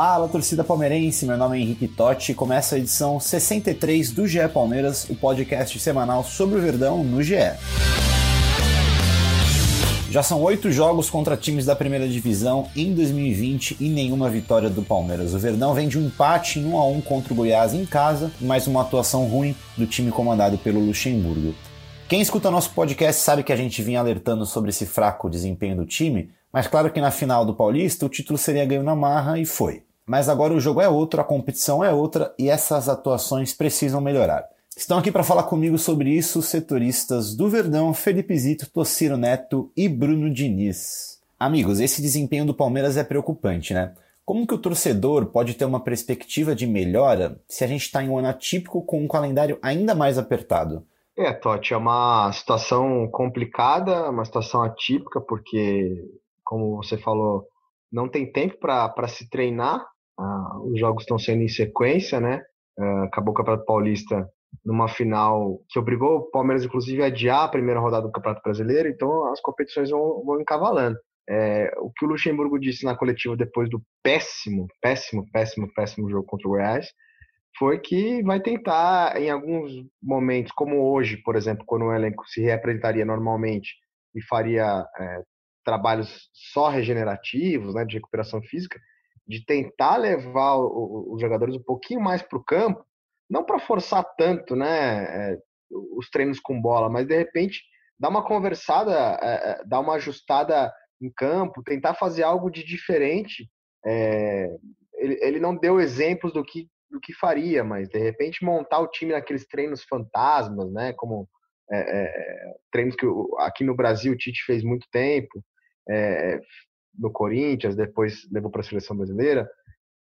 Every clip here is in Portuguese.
Fala, torcida palmeirense, meu nome é Henrique Totti e começa a edição 63 do GE Palmeiras, o podcast semanal sobre o Verdão no GE. Já são oito jogos contra times da primeira divisão em 2020 e nenhuma vitória do Palmeiras. O Verdão vem de um empate em 1 a 1 contra o Goiás em casa, mais uma atuação ruim do time comandado pelo Luxemburgo. Quem escuta nosso podcast sabe que a gente vinha alertando sobre esse fraco desempenho do time, mas claro que na final do Paulista o título seria ganho na marra e foi. Mas agora o jogo é outro, a competição é outra e essas atuações precisam melhorar. Estão aqui para falar comigo sobre isso os setoristas do Verdão, Felipe Zito, Tociro Neto e Bruno Diniz. Amigos, esse desempenho do Palmeiras é preocupante, né? Como que o torcedor pode ter uma perspectiva de melhora se a gente está em um ano atípico com um calendário ainda mais apertado? É, Totti, é uma situação complicada, uma situação atípica, porque como você falou, não tem tempo para se treinar. Ah, os jogos estão sendo em sequência, né? Ah, acabou o Campeonato Paulista numa final que obrigou o Palmeiras, inclusive, a adiar a primeira rodada do Campeonato Brasileiro, então as competições vão, vão encavalando. É, o que o Luxemburgo disse na coletiva depois do péssimo, péssimo, péssimo, péssimo jogo contra o Goiás foi que vai tentar, em alguns momentos, como hoje, por exemplo, quando o elenco se reapresentaria normalmente e faria é, trabalhos só regenerativos, né, de recuperação física, de tentar levar os jogadores um pouquinho mais para o campo, não para forçar tanto, né, é, os treinos com bola, mas de repente dar uma conversada, é, é dar uma ajustada em campo, tentar fazer algo de diferente. Ele, não deu exemplos do que do que faria, mas de repente montar o time naqueles treinos fantasmas, né, como é, treinos que aqui no Brasil o Tite fez muito tempo, é, no Corinthians, depois levou para a seleção brasileira,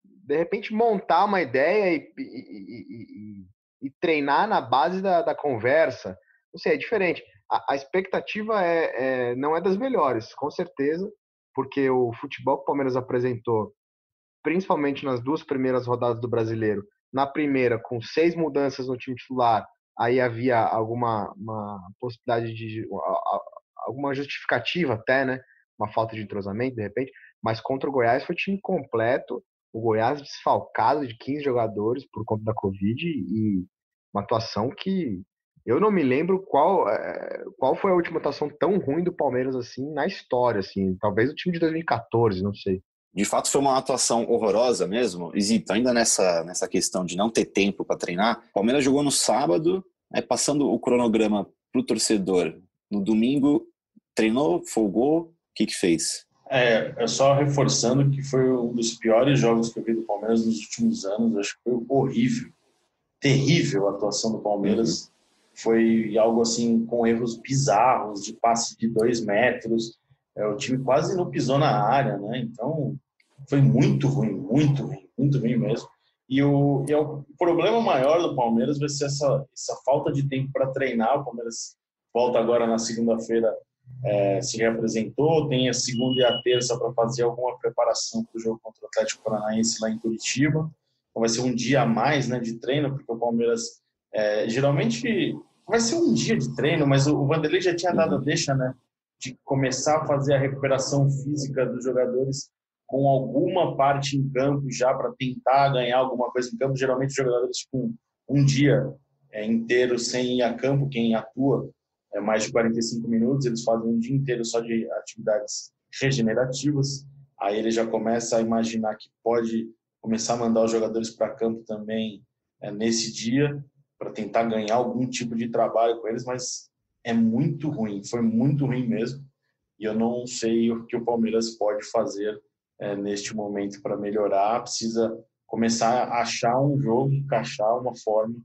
de repente montar uma ideia e, e, e, e treinar na base da, da, conversa, não sei, é diferente. A, a expectativa é, é, não é das melhores, com certeza, porque o futebol que o Palmeiras apresentou, principalmente nas duas primeiras rodadas do Brasileiro, na primeira com seis mudanças no time titular, aí havia alguma uma possibilidade de alguma justificativa até, né? Uma falta de entrosamento, de repente, mas contra o Goiás foi time completo, o Goiás desfalcado de 15 jogadores por conta da Covid e uma atuação que eu não me lembro qual, é, qual foi a última atuação tão ruim do Palmeiras assim na história, assim, talvez o time de 2014, não sei. De fato foi uma atuação horrorosa mesmo. Isito, ainda nessa, nessa questão de não ter tempo para treinar, o Palmeiras jogou no sábado, né, passando o cronograma para o torcedor. No domingo, treinou, folgou, que, que fez? É, é só reforçando que foi um dos piores jogos que eu vi do Palmeiras nos últimos anos. Acho que foi horrível, terrível a atuação do Palmeiras. Uhum. Foi algo assim com erros bizarros, de passe de dois metros. É, o time quase não pisou na área, né? Então foi muito ruim, muito ruim, muito ruim mesmo. E o, e é o problema maior do Palmeiras vai ser essa, essa falta de tempo para treinar. O Palmeiras volta agora na segunda-feira é, se representou, tem a segunda e a terça para fazer alguma preparação para o jogo contra o Atlético Paranaense lá em Curitiba. Então vai ser um dia a mais né, de treino, porque o Palmeiras é, geralmente vai ser um dia de treino, mas o, o Vanderlei já tinha dado a deixa né, de começar a fazer a recuperação física dos jogadores com alguma parte em campo já para tentar ganhar alguma coisa em campo. Geralmente os jogadores com um dia é, inteiro sem ir a campo, quem atua é, mais de 45 minutos, eles fazem um dia inteiro só de atividades regenerativas. Aí ele já começa a imaginar que pode começar a mandar os jogadores para campo também é, nesse dia, para tentar ganhar algum tipo de trabalho com eles, mas é muito ruim, foi muito ruim mesmo. E eu não sei o que o Palmeiras pode fazer é, neste momento para melhorar. Precisa começar a achar um jogo, encaixar uma forma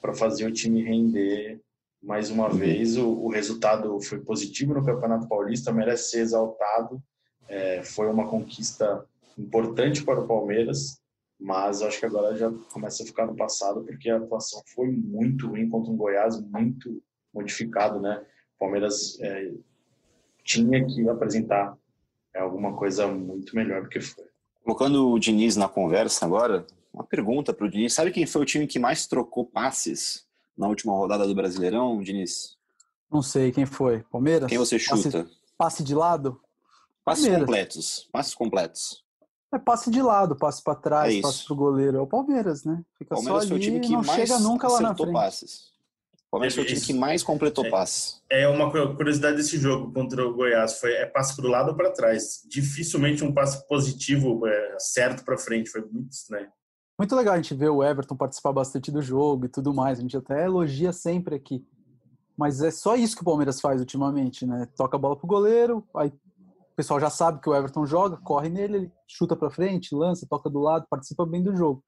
para fazer o time render mais uma vez o, o, resultado foi positivo no Campeonato Paulista, merece ser exaltado. É, foi uma conquista importante para o Palmeiras mas acho que agora já começa a ficar no passado porque a atuação foi muito ruim contra um Goiás muito modificado, né? O Palmeiras é, tinha que apresentar é, alguma coisa muito melhor do que foi. Colocando o Diniz na conversa agora, uma pergunta para o Diniz: sabe quem foi o time que mais trocou passes na última rodada do Brasileirão, Diniz? Não sei quem foi. Palmeiras? Quem você chuta? Passe, passe de lado? Passes Palmeiras. completos. Passes completos. É passe de lado, passe para trás, é passe pro goleiro. É o Palmeiras, né? Fica Palmeiras só ali, foi o time que não mais chega nunca lá na frente. passes. O Palmeiras foi o time que mais completou é, passes. É uma curiosidade desse jogo contra o Goiás. Foi, é passe para o lado ou para trás. Dificilmente um passe positivo, é, certo para frente. Foi muito estranho. Muito legal a gente ver o Everton participar bastante do jogo e tudo mais. A gente até elogia sempre aqui. Mas é só isso que o Palmeiras faz ultimamente, né? Toca a bola pro goleiro, aí o pessoal já sabe que o Everton joga, corre nele, ele chuta para frente, lança, toca do lado, participa bem do jogo.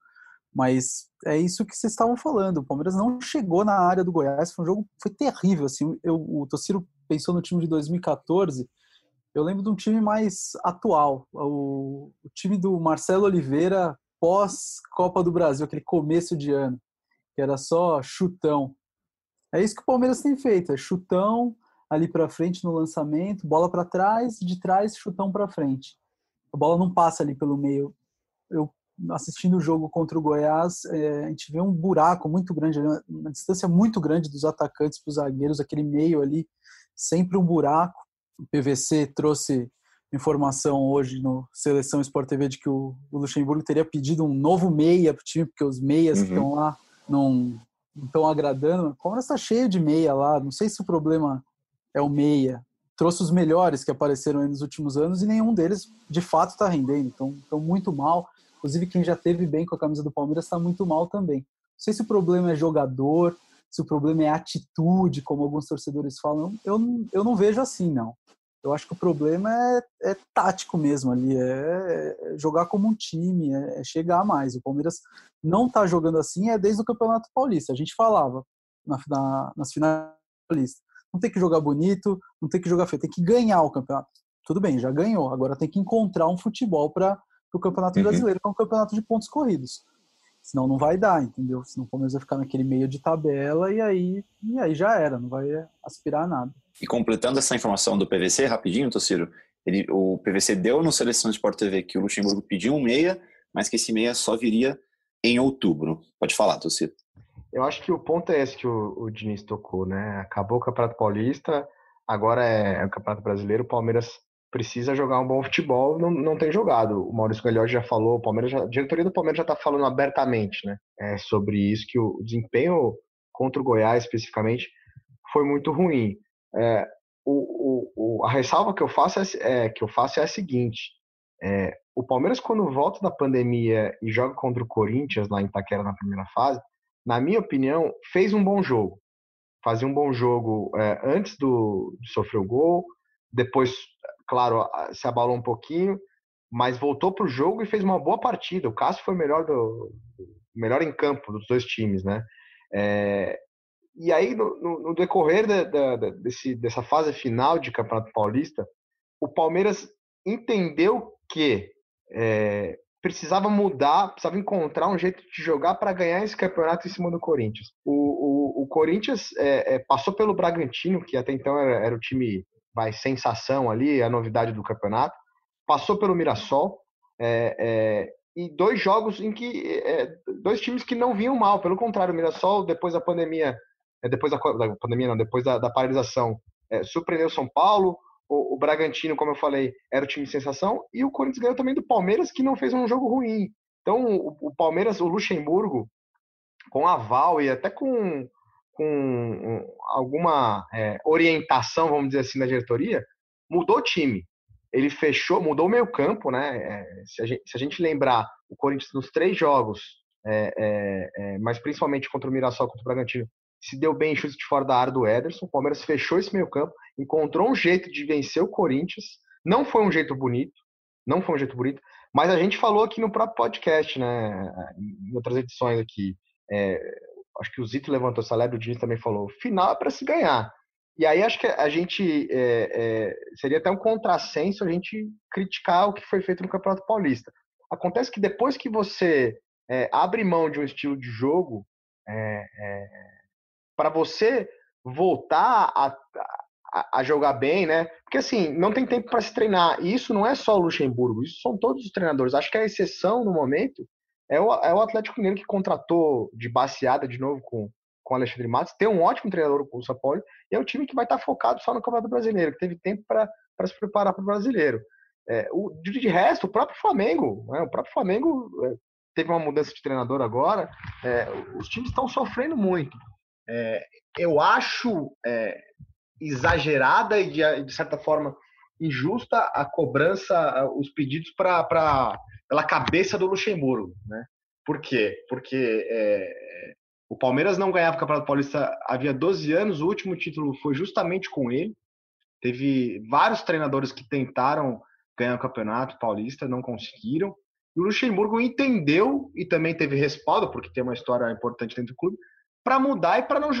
Mas é isso que vocês estavam falando. O Palmeiras não chegou na área do Goiás. Foi um jogo foi terrível. Assim, eu, o Tociro pensou no time de 2014. Eu lembro de um time mais atual. O, o time do Marcelo Oliveira pós Copa do Brasil, aquele começo de ano, que era só chutão. É isso que o Palmeiras tem feito, é chutão ali para frente no lançamento, bola para trás, de trás chutão para frente. A bola não passa ali pelo meio. Eu assistindo o jogo contra o Goiás, é, a gente vê um buraco muito grande, uma distância muito grande dos atacantes para os zagueiros, aquele meio ali, sempre um buraco. O PVC trouxe informação hoje no Seleção Sport TV de que o, o Luxemburgo teria pedido um novo meia para o time, porque os meias uhum. que estão lá não estão agradando. O Palmeiras está cheio de meia lá, não sei se o problema é o meia. Trouxe os melhores que apareceram nos últimos anos e nenhum deles de fato está rendendo, então estão muito mal. Inclusive, quem já teve bem com a camisa do Palmeiras está muito mal também. Não sei se o problema é jogador, se o problema é atitude, como alguns torcedores falam. Eu, eu não vejo assim, não. Eu acho que o problema é, é tático mesmo ali, é, é jogar como um time, é, é chegar mais. O Palmeiras não está jogando assim é desde o Campeonato Paulista. A gente falava na, na, nas finais. Não tem que jogar bonito, não tem que jogar feio, tem que ganhar o campeonato. Tudo bem, já ganhou. Agora tem que encontrar um futebol para o Campeonato uhum. Brasileiro, que é um campeonato de pontos corridos. Senão não vai dar, entendeu? Senão o Palmeiras vai ficar naquele meio de tabela e aí, e aí já era, não vai aspirar a nada. E completando essa informação do PVC, rapidinho, Tociro, ele, o PVC deu no Seleção Sport TV que o Luxemburgo pediu um meia, mas que esse meia só viria em outubro. Pode falar, Tociro. Eu acho que o ponto é esse que o, o Diniz tocou, né? Acabou o Campeonato Paulista, agora é, é o Campeonato Brasileiro, o Palmeiras precisa jogar um bom futebol, não, não tem jogado. O Maurício Gagliotti já falou, o Palmeiras já, a diretoria do Palmeiras já está falando abertamente né, é, sobre isso, que o desempenho contra o Goiás, especificamente, foi muito ruim. É, o, o, a ressalva que eu faço é, é, que eu faço é a seguinte: é, o Palmeiras, quando volta da pandemia e joga contra o Corinthians lá em Itaquera na primeira fase, na minha opinião, fez um bom jogo. Fazia um bom jogo é, antes do, de sofrer o gol, depois, claro, se abalou um pouquinho, mas voltou para o jogo e fez uma boa partida. O Cássio foi melhor, do, melhor em campo dos dois times, né? É, e aí, no, no decorrer da, da, desse, dessa fase final de Campeonato Paulista, o Palmeiras entendeu que é, precisava mudar, precisava encontrar um jeito de jogar para ganhar esse campeonato em cima do Corinthians. O, o, o Corinthians é, é, passou pelo Bragantino, que até então era, era o time vai sensação ali, a novidade do campeonato. Passou pelo Mirassol é, é, e dois jogos em que é, dois times que não vinham mal, pelo contrário, o Mirassol depois da pandemia, é, depois da, da, pandemia não, depois da, da paralisação, é, surpreendeu São Paulo. O, o, Bragantino, como eu falei, era o time de sensação e o Corinthians ganhou também do Palmeiras, que não fez um jogo ruim. Então, o, o Palmeiras, o Luxemburgo, com aval e até com com alguma é, orientação, vamos dizer assim, da diretoria, mudou o time. Ele fechou, mudou o meio campo, né? É, se, a gente, se, a gente, lembrar, o Corinthians nos três jogos, é, é, é, mas principalmente contra o Mirassol, contra o Bragantino, se deu bem em chute de fora da área do Ederson. O Palmeiras fechou esse meio campo, encontrou um jeito de vencer o Corinthians. Não foi um jeito bonito, não foi um jeito bonito, mas a gente falou aqui no próprio podcast, né? Em outras edições aqui. É, acho que o Zito levantou essa lebre, o Diniz também falou, final é para se ganhar. E aí acho que a gente é, é, seria até um contrassenso a gente criticar o que foi feito no Campeonato Paulista. Acontece que depois que você é, abre mão de um estilo de jogo, é, é, para você voltar a, a, a, jogar bem, né? Porque assim, não tem tempo para se treinar. E isso não é só o Luxemburgo, isso são todos os treinadores. Acho que a exceção no momento é o, é o Atlético Mineiro que contratou de baseada de novo com, com o Alexandre Matos. Tem um ótimo treinador com o Paulo e é um time que vai estar focado só no Campeonato Brasileiro, que teve tempo para se preparar para o brasileiro. É, o, de, de, resto, o próprio Flamengo, né? o próprio Flamengo é, teve uma mudança de treinador agora. É, os times estão sofrendo muito. É, eu acho é, exagerada e de, de, certa forma injusta a cobrança, os pedidos para pela cabeça do Luxemburgo, né? Por quê? Porque é, o Palmeiras não ganhava o Campeonato Paulista havia 12 anos, o último título foi justamente com ele. Teve vários treinadores que tentaram ganhar o Campeonato Paulista, não conseguiram. E o Luxemburgo entendeu e também teve respaldo, porque tem uma história importante dentro do clube, para mudar e para não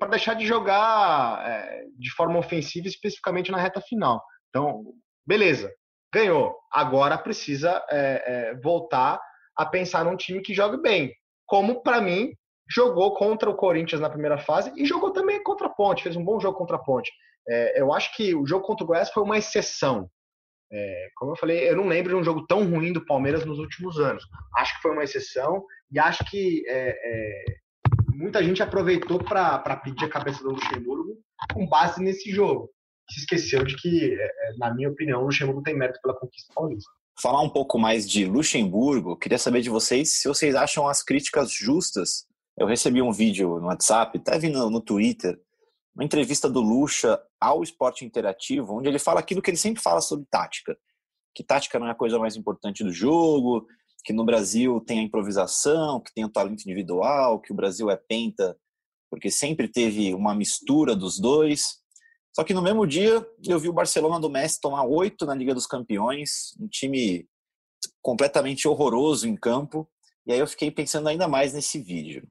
para deixar de jogar é, de forma ofensiva, especificamente na reta final. Então, beleza, ganhou. Agora precisa é, é, voltar a pensar num time que jogue bem, como para mim jogou contra o Corinthians na primeira fase e jogou também contra a Ponte, fez um bom jogo contra a Ponte. É, eu acho que o jogo contra o Goiás foi uma exceção. É, como eu falei, eu não lembro de um jogo tão ruim do Palmeiras nos últimos anos. Acho que foi uma exceção e acho que é, é, muita gente aproveitou para pedir a cabeça do Luxemburgo com base nesse jogo. Se esqueceu de que, é, é, na minha opinião, o Luxemburgo tem mérito pela conquista paulista. Falar um pouco mais de Luxemburgo, queria saber de vocês se vocês acham as críticas justas. Eu recebi um vídeo no WhatsApp, até vindo no Twitter, uma entrevista do Luxa ao Esporte Interativo, onde ele fala aquilo que ele sempre fala sobre tática. Que tática não é a coisa mais importante do jogo, que no Brasil tem a improvisação, que tem o talento individual, que o Brasil é penta, porque sempre teve uma mistura dos dois. Só que no mesmo dia eu vi o Barcelona do Messi tomar oito na Liga dos Campeões, um time completamente horroroso em campo, e aí eu fiquei pensando ainda mais nesse vídeo.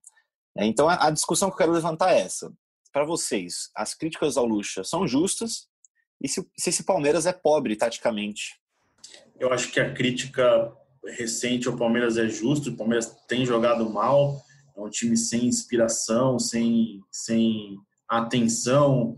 Então a discussão que eu quero levantar é essa para vocês, as críticas ao Lucha são justas e se, se esse Palmeiras é pobre taticamente? Eu acho que a crítica recente ao Palmeiras é justa. O Palmeiras tem jogado mal, é um time sem inspiração, sem, sem atenção,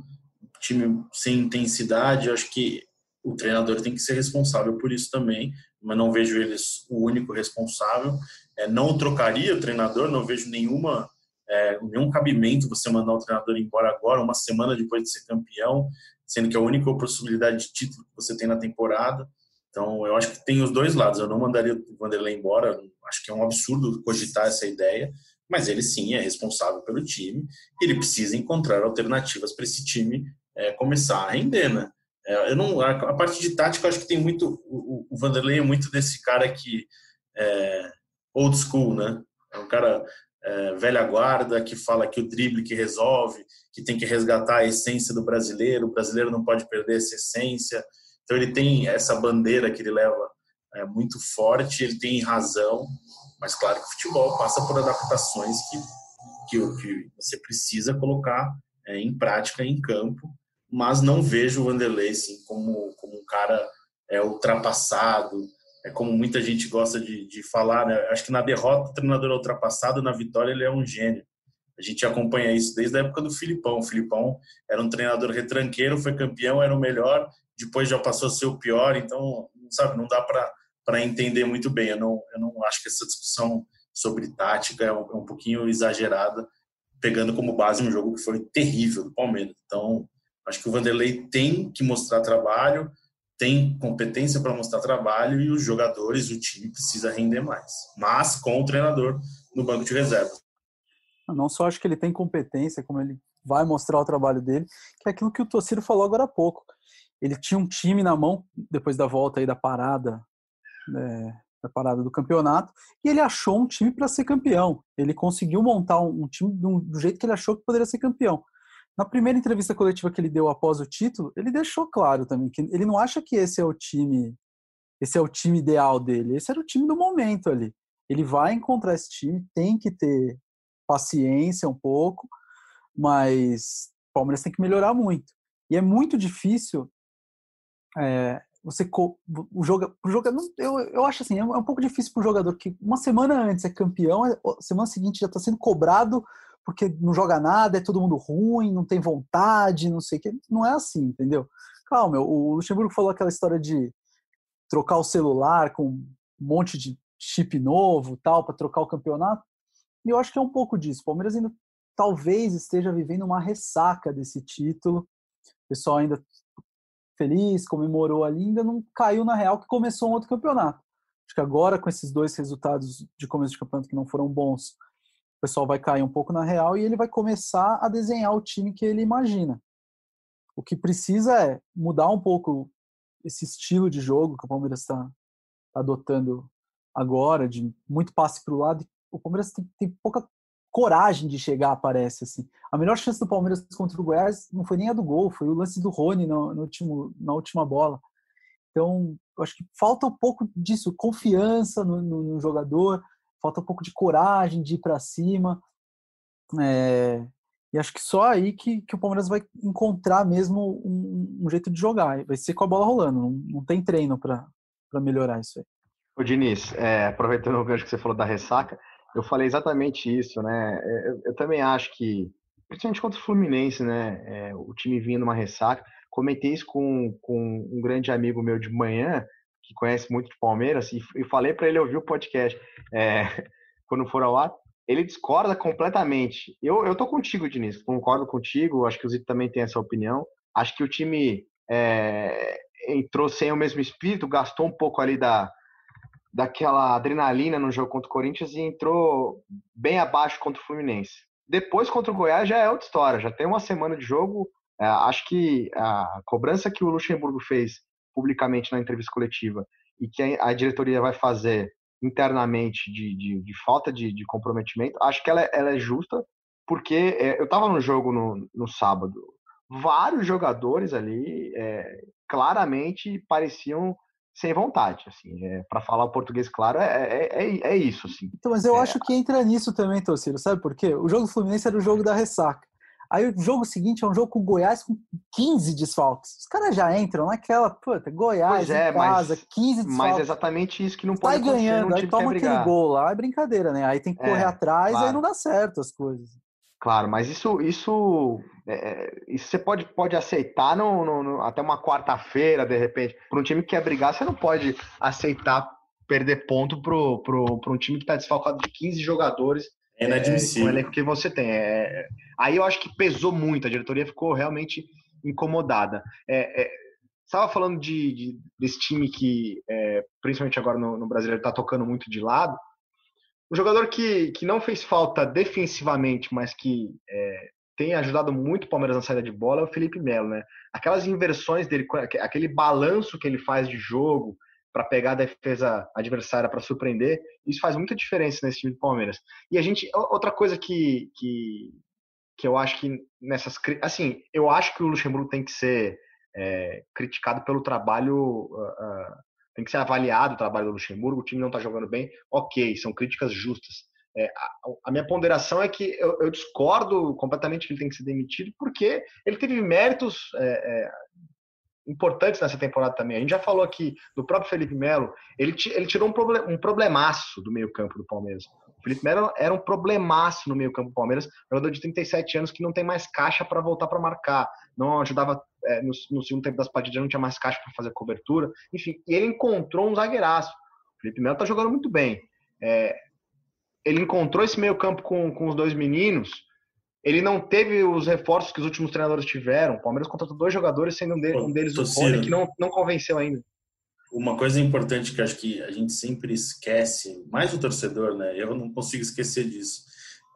time sem intensidade. Acho que o treinador tem que ser responsável por isso também, mas não vejo eles o único responsável. É, não trocaria o treinador, não vejo nenhuma é, nenhum cabimento você mandar o treinador embora agora, uma semana depois de ser campeão, sendo que é a única possibilidade de título que você tem na temporada. Então, eu acho que tem os dois lados. Eu não mandaria o Vanderlei embora, acho que é um absurdo cogitar essa ideia, mas ele sim é responsável pelo time. Ele precisa encontrar alternativas para esse time é, começar a render, né? É, eu não, a, a, parte de tática, acho que tem muito. O, o Vanderlei é muito desse cara que. É, old school, né? É um cara é, velha guarda que fala que o drible que resolve, que tem que resgatar a essência do brasileiro, o brasileiro não pode perder essa essência. Então ele tem essa bandeira que ele leva é, muito forte, ele tem razão, mas claro que o futebol passa por adaptações que, que, que você precisa colocar é, em prática, em campo, mas não vejo o Vanderlei assim, como, como um cara é, ultrapassado, é como muita gente gosta de, de falar, né? Acho que na derrota o treinador é ultrapassado, na vitória ele é um gênio. A gente acompanha isso desde a época do Filipão. O Filipão era um treinador retranqueiro, foi campeão, era o melhor, depois já passou a ser o pior, então, sabe, não dá para entender muito bem. Eu não, eu não acho que essa discussão sobre tática é um, é um pouquinho exagerada, pegando como base um jogo que foi terrível do Palmeiras. Então, acho que o Vanderlei tem que mostrar trabalho, tem competência para mostrar trabalho e os jogadores, o time precisa render mais. Mas com o treinador no banco de reservas. Não só acho que ele tem competência, como ele vai mostrar o trabalho dele, que é aquilo que o Tociro falou agora há pouco. Ele tinha um time na mão depois da volta aí da parada, né, da parada do campeonato, e ele achou um time para ser campeão. Ele conseguiu montar um, um time do, do jeito que ele achou que poderia ser campeão. Na primeira entrevista coletiva que ele deu após o título, ele deixou claro também que ele não acha que esse é o time, esse é o time ideal dele. Esse era o time do momento ali. Ele vai encontrar esse time, tem que ter paciência um pouco, mas o Palmeiras tem que melhorar muito. E é muito difícil é, você o jogo, o jogador, eu, eu acho assim, é um pouco difícil para o jogador que uma semana antes é campeão, semana seguinte já está sendo cobrado porque não joga nada, é todo mundo ruim, não tem vontade, não sei o que. Não é assim, entendeu? Calma, o Luxemburgo falou aquela história de trocar o celular com um monte de chip novo, tal, para trocar o campeonato. E eu acho que é um pouco disso. O Palmeiras ainda talvez esteja vivendo uma ressaca desse título. O pessoal ainda feliz, comemorou ali, ainda não caiu na real que começou um outro campeonato. Acho que agora, com esses dois resultados de começo de campeonato que não foram bons, o pessoal vai cair um pouco na real e ele vai começar a desenhar o time que ele imagina. O que precisa é mudar um pouco esse estilo de jogo que o Palmeiras está tá adotando agora, de muito passe para o lado. O Palmeiras tem, tem pouca coragem de chegar, parece assim. A melhor chance do Palmeiras contra o Goiás não foi nem a do gol, foi o lance do Rony no, no último, na última bola. Então, eu acho que falta um pouco disso, confiança no, no, no jogador, falta um pouco de coragem de ir para cima. É, e acho que só aí que, que o Palmeiras vai encontrar mesmo um, um jeito de jogar. Vai ser com a bola rolando, não, não tem treino para melhorar isso aí. O Diniz, é, aproveitando o gancho que você falou da ressaca, eu falei exatamente isso, né? É, eu, eu também acho que, principalmente contra o Fluminense, né? É, o time vinha numa ressaca. Comentei isso com, com um grande amigo meu de manhã, que conhece muito de Palmeiras, e, e falei para ele ouvir o podcast é, quando for ao ar. Ele discorda completamente. Eu, eu tô contigo, Diniz, concordo contigo, acho que o Zito também tem essa opinião. Acho que o time é, entrou sem o mesmo espírito, gastou um pouco ali da, daquela adrenalina no jogo contra o Corinthians e entrou bem abaixo contra o Fluminense. Depois contra o Goiás já é outra história, já tem uma semana de jogo. É, acho que a cobrança que o Luxemburgo fez publicamente na entrevista coletiva e que a, diretoria vai fazer internamente de, de, de falta de, de, comprometimento, acho que ela, é, ela é justa, porque é, eu estava no jogo no, no sábado, vários jogadores ali é, claramente pareciam sem vontade, assim, é, para falar o português claro, é, é, é, é, isso, assim. Então, mas eu é. acho que entra nisso também, Torcida, sabe por quê? O jogo do Fluminense era o jogo da ressaca. Aí o jogo seguinte é um jogo com o Goiás com 15 desfalques. Os caras já entram naquela, puta, Goiás é, em casa, mas, 15 desfalques. Mas é exatamente isso que não pode Sai ganhando, aí toma aquele gol lá, é brincadeira, né? Aí tem que correr atrás, claro. aí não dá certo as coisas. Claro, mas isso, isso, é, isso você pode, pode aceitar no, no, no até uma quarta-feira, de repente. Para um time que quer brigar, você não pode aceitar perder ponto para pro, pro um time que está desfalcado de 15 jogadores. É inadmissível. É, o elenco que você tem. É, aí eu acho que pesou muito, a diretoria ficou realmente incomodada. É, é, estava falando de, de, desse time que, é, principalmente agora no, no brasileiro, está tocando muito de lado. Um jogador que, que não fez falta defensivamente, mas que é, tem ajudado muito o Palmeiras na saída de bola é o Felipe Melo, né? Aquelas inversões dele, aquele balanço que ele faz de jogo para pegar a defesa adversária para surpreender, isso faz muita diferença nesse time do Palmeiras. E a gente, outra coisa que, que, que eu acho que nessas, assim, eu acho que o Luxemburgo tem que ser é, criticado pelo trabalho uh, uh, tem que ser avaliado o trabalho do Luxemburgo, o time não está jogando bem, ok, são críticas justas. É, a, a, minha ponderação é que eu, eu, discordo completamente que ele tem que ser demitido, porque ele teve méritos é, é, importantes nessa temporada também. A gente já falou aqui do próprio Felipe Melo, ele, ele tirou um, problem, um problemaço do meio-campo do Palmeiras. O Felipe Melo era um problemaço no meio-campo do Palmeiras, jogador de 37 anos que não tem mais caixa para voltar para marcar, não ajudava é, no, no, segundo tempo das partidas, não tinha mais caixa para fazer cobertura, enfim, e ele encontrou um zagueiraço. O Felipe Melo está jogando muito bem. É, ele encontrou esse meio-campo com, com os dois meninos ele não teve os reforços que os últimos treinadores tiveram. O Palmeiras contratou dois jogadores, sendo um deles, um deles o Rony, que não, não convenceu ainda. Uma coisa importante que acho que a gente sempre esquece, mais o torcedor, né? Eu não consigo esquecer disso.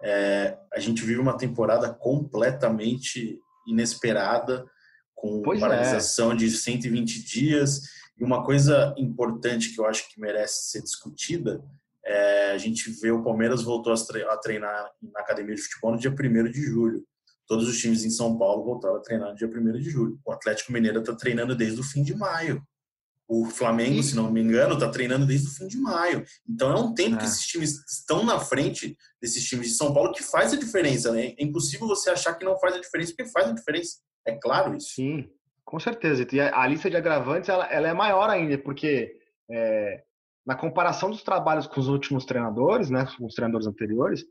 É, a gente vive uma temporada completamente inesperada, com pois é. paralisação é. de 120 dias. E uma coisa importante que eu acho que merece ser discutida é, a gente vê o Palmeiras voltou a treinar na academia de futebol no dia 1 de julho. Todos os times em São Paulo voltaram a treinar no dia 1 de julho. O Atlético Mineiro está treinando desde o fim de maio. O Flamengo, se não me engano, está treinando desde o fim de maio. Então é um tempo é. que esses times estão na frente desses times de São Paulo que faz a diferença. Né? É impossível você achar que não faz a diferença, porque faz a diferença. É claro isso. Sim. Com certeza. E a, a lista de agravantes ela, ela, é maior ainda, porque é, na comparação dos trabalhos com os últimos treinadores, né, com os treinadores anteriores,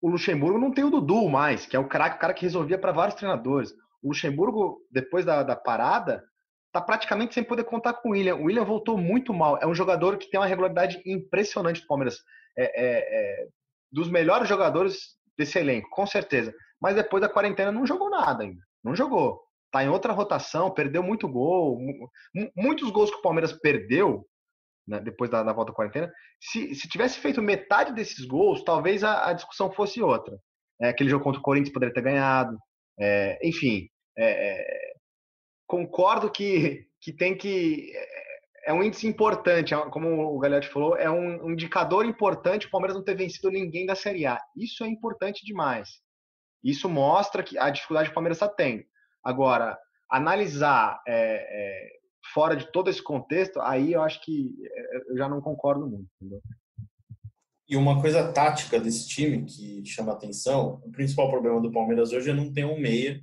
o Luxemburgo não tem o Dudu mais, que é o cara, o cara que resolvia para vários treinadores. O Luxemburgo, depois da, da parada, tá praticamente sem poder contar com o William. O William voltou muito mal. É um jogador que tem uma regularidade impressionante do Palmeiras. É, é, é, dos melhores jogadores desse elenco, com certeza. Mas depois da quarentena não jogou nada ainda. Não jogou. Tá em outra rotação, perdeu muito gol. Muitos gols que o Palmeiras perdeu né, depois da, da, volta da quarentena. Se, se tivesse feito metade desses gols, talvez a, a discussão fosse outra. É, aquele jogo contra o Corinthians poderia ter ganhado. É, enfim, é, é concordo que, que tem que. É, é um índice importante, é como o Galhardo falou, é um indicador importante o Palmeiras não ter vencido ninguém da Série A. Isso é importante demais. Isso mostra que a dificuldade que o Palmeiras está tendo. Agora, analisar é, é, fora de todo esse contexto, aí eu acho que eu já não concordo muito. Entendeu? E uma coisa tática desse time que chama atenção, o principal problema do Palmeiras hoje é não ter um meia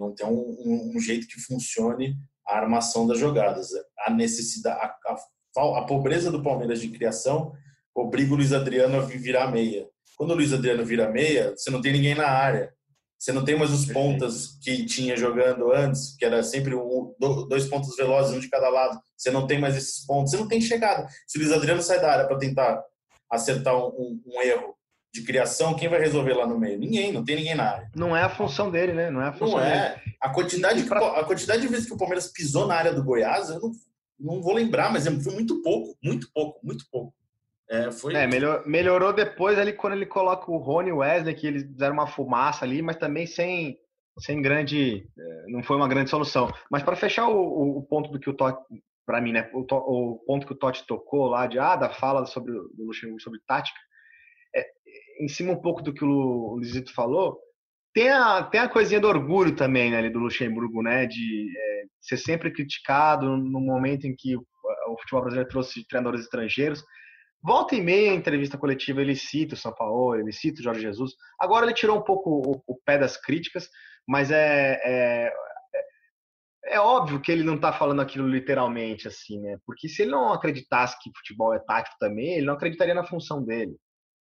não tem um, um, um, jeito que funcione a armação das jogadas. A necessidade, a, a, a, pobreza do Palmeiras de criação obriga o Luiz Adriano a virar meia. Quando o Luiz Adriano vira meia, você não tem ninguém na área. Você não tem mais os pontas que tinha jogando antes, que era sempre um, dois pontos velozes, um de cada lado. Você não tem mais esses pontos, você não tem chegada. Se o Luiz Adriano sai da área para tentar acertar um, um erro de criação, quem vai resolver lá no meio? Ninguém, não tem ninguém na área. Não é a função dele, né? Não é a função não é. Dele. A quantidade, pra... a quantidade de vezes que o Palmeiras pisou na área do Goiás, eu não, não vou lembrar, mas é, foi muito pouco, muito pouco, muito pouco. É, foi... é melhor, melhorou depois ali quando ele coloca o Rony Wesley, que eles fizeram uma fumaça ali, mas também sem, sem grande. É, não foi uma grande solução. Mas para fechar o, o, ponto do que o Totti, para mim, né? O, o, ponto que o Totti tocou lá de ah, da fala sobre, do Luxemburgo sobre tática, é, em cima um pouco do que o Luizito falou, tem a, tem a coisinha do orgulho também, né, do Luxemburgo, né, de é, ser sempre criticado no momento em que o futebol brasileiro trouxe treinadores estrangeiros. Volta e meia, entrevista coletiva, ele cita o São Paulo, ele cita o Jorge Jesus. Agora ele tirou um pouco o, o pé das críticas, mas é, é, é óbvio que ele não está falando aquilo literalmente, assim, né? Porque se ele não acreditasse que futebol é tático também, ele não acreditaria na função dele.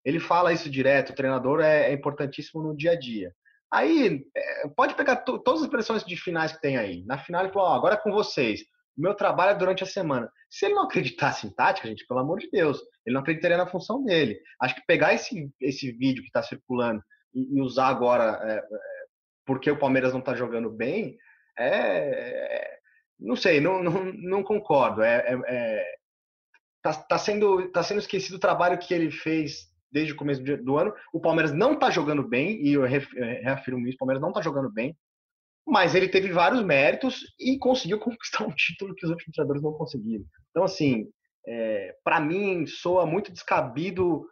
Ele fala isso direto, o treinador é, é importantíssimo no dia a dia. Aí, é, pode pegar todas as expressões de finais que tem aí. Na final ele falou, oh, agora é com vocês. O meu trabalho é durante a semana. Se ele não acreditasse em tática, gente, pelo amor de Deus, ele não acreditaria na função dele. Acho que pegar esse, esse vídeo que está circulando e, e, usar agora é, é, porque o Palmeiras não está jogando bem, é, não sei, não, não, não concordo. É, é, é tá, tá, sendo, tá sendo esquecido o trabalho que ele fez desde o começo do ano. O Palmeiras não está jogando bem, e eu é, reafirmo isso, o Palmeiras não está jogando bem, mas ele teve vários méritos e conseguiu conquistar um título que os outros treinadores não conseguiram. Então, assim, é, para mim, soa muito descabido,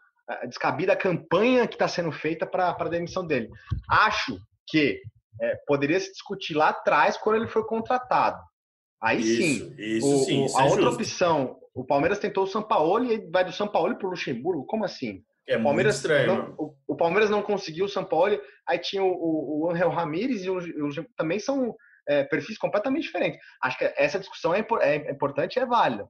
descabida a campanha que está sendo feita para a demissão dele. Acho que é, poderia se discutir lá atrás quando ele foi contratado. Aí isso, sim, isso, o, sim isso a é outra justo. opção, o Palmeiras tentou o São Paulo e vai do São Paulo para o Luxemburgo. Como assim? É o Palmeiras estranho. Não, o, o, Palmeiras não conseguiu o São Paulo, aí tinha o, o, Angel Ramírez e o, o também são é, perfis completamente diferentes. Acho que essa discussão é, é importante e é válida.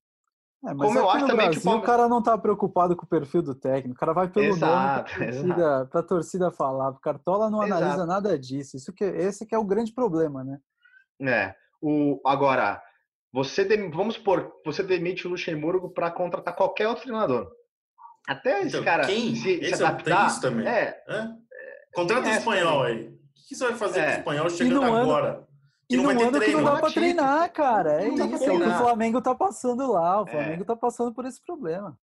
É, mas Como eu acho também Brasil, que o, Palmeiras... o cara não está preocupado com o perfil do técnico, o cara vai pelo exato, nome para torcida, torcida falar. O Cartola não analisa exato. nada disso. Isso que, esse que é o grande problema, né? É. O, agora, você vamos supor, você demite o Luxemburgo para contratar qualquer outro treinador. Até esse então, cara quem? se, esse se adaptar. Isso também. É, é. Contrata o espanhol aí. O que você vai fazer é. com o espanhol chegando agora? Que e não vai ter treino. que não dá para treinar, cara. É isso. É o que o Flamengo tá passando lá. O é. Flamengo é. tá passando por esse problema.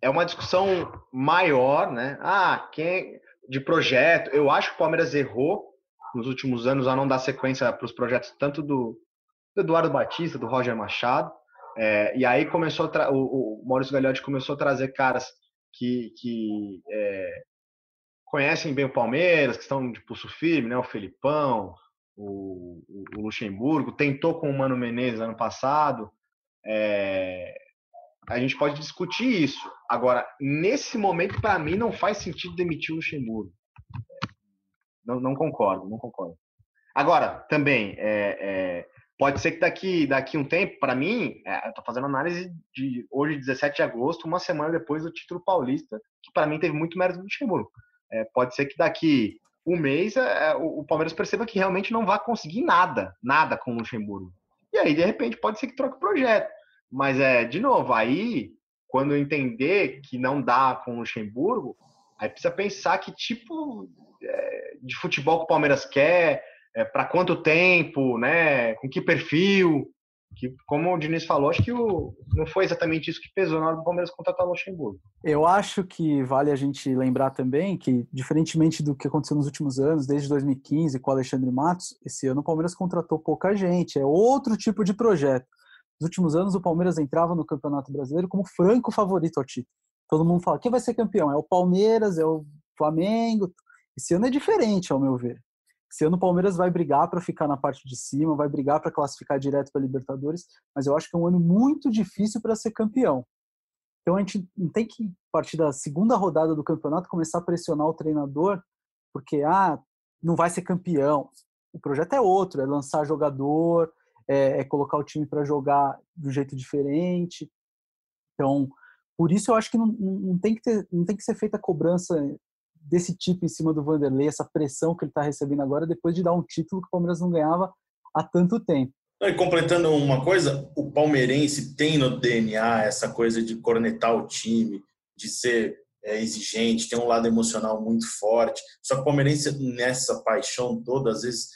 É uma discussão maior, né? Ah, quem de projeto. Eu acho que o Palmeiras errou nos últimos anos a não dar sequência para os projetos tanto do, do, Eduardo Batista, do Roger Machado. É, e aí começou o, o Maurício Gagliotti começou a trazer caras que, que é, conhecem bem o Palmeiras, que estão de pulso firme, né? O Felipão, o, o, Luxemburgo, tentou com o Mano Menezes ano passado. É, a gente pode discutir isso. Agora, nesse momento, para mim, não faz sentido demitir o Luxemburgo. Não, não concordo, não concordo. Agora, também, é, é, pode ser que daqui, daqui um tempo, para mim, é, eu tô fazendo análise de hoje, 17 de agosto, uma semana depois do título paulista, que para mim teve muito mérito do Luxemburgo. É, pode ser que daqui um mês é, é, o, o, Palmeiras perceba que realmente não vai conseguir nada, nada com o Luxemburgo. E aí, de repente, pode ser que troque o projeto. Mas, é, de novo, aí, quando entender que não dá com o Luxemburgo, aí precisa pensar que tipo é, de futebol que o Palmeiras quer, é, para quanto tempo, né? Com que perfil? Que, como o Diniz falou, acho que o, não foi exatamente isso que pesou na hora do Palmeiras contratar o Luxemburgo. Eu acho que vale a gente lembrar também que, diferentemente do que aconteceu nos últimos anos, desde 2015 com o Alexandre Matos, esse ano o Palmeiras contratou pouca gente, é outro tipo de projeto. Nos últimos anos, o Palmeiras entrava no Campeonato Brasileiro como franco favorito ao título. Todo mundo fala: quem vai ser campeão? É o Palmeiras, é o Flamengo. Esse ano é diferente, ao meu ver. Esse ano o Palmeiras vai brigar para ficar na parte de cima, vai brigar para classificar direto para Libertadores, mas eu acho que é um ano muito difícil para ser campeão. Então a gente não tem que partir da segunda rodada do campeonato começar a pressionar o treinador, porque ah, não vai ser campeão. O projeto é outro, é lançar jogador, é, é colocar o time para jogar de um jeito diferente. Então, por isso eu acho que não, não, tem que ter, não tem que ser feita cobrança desse tipo em cima do Vanderlei, essa pressão que ele está recebendo agora, depois de dar um título que o Palmeiras não ganhava há tanto tempo. E completando uma coisa, o palmeirense tem no DNA essa coisa de cornetar o time, de ser é, exigente, tem um lado emocional muito forte. Só que o palmeirense, nessa paixão toda, às vezes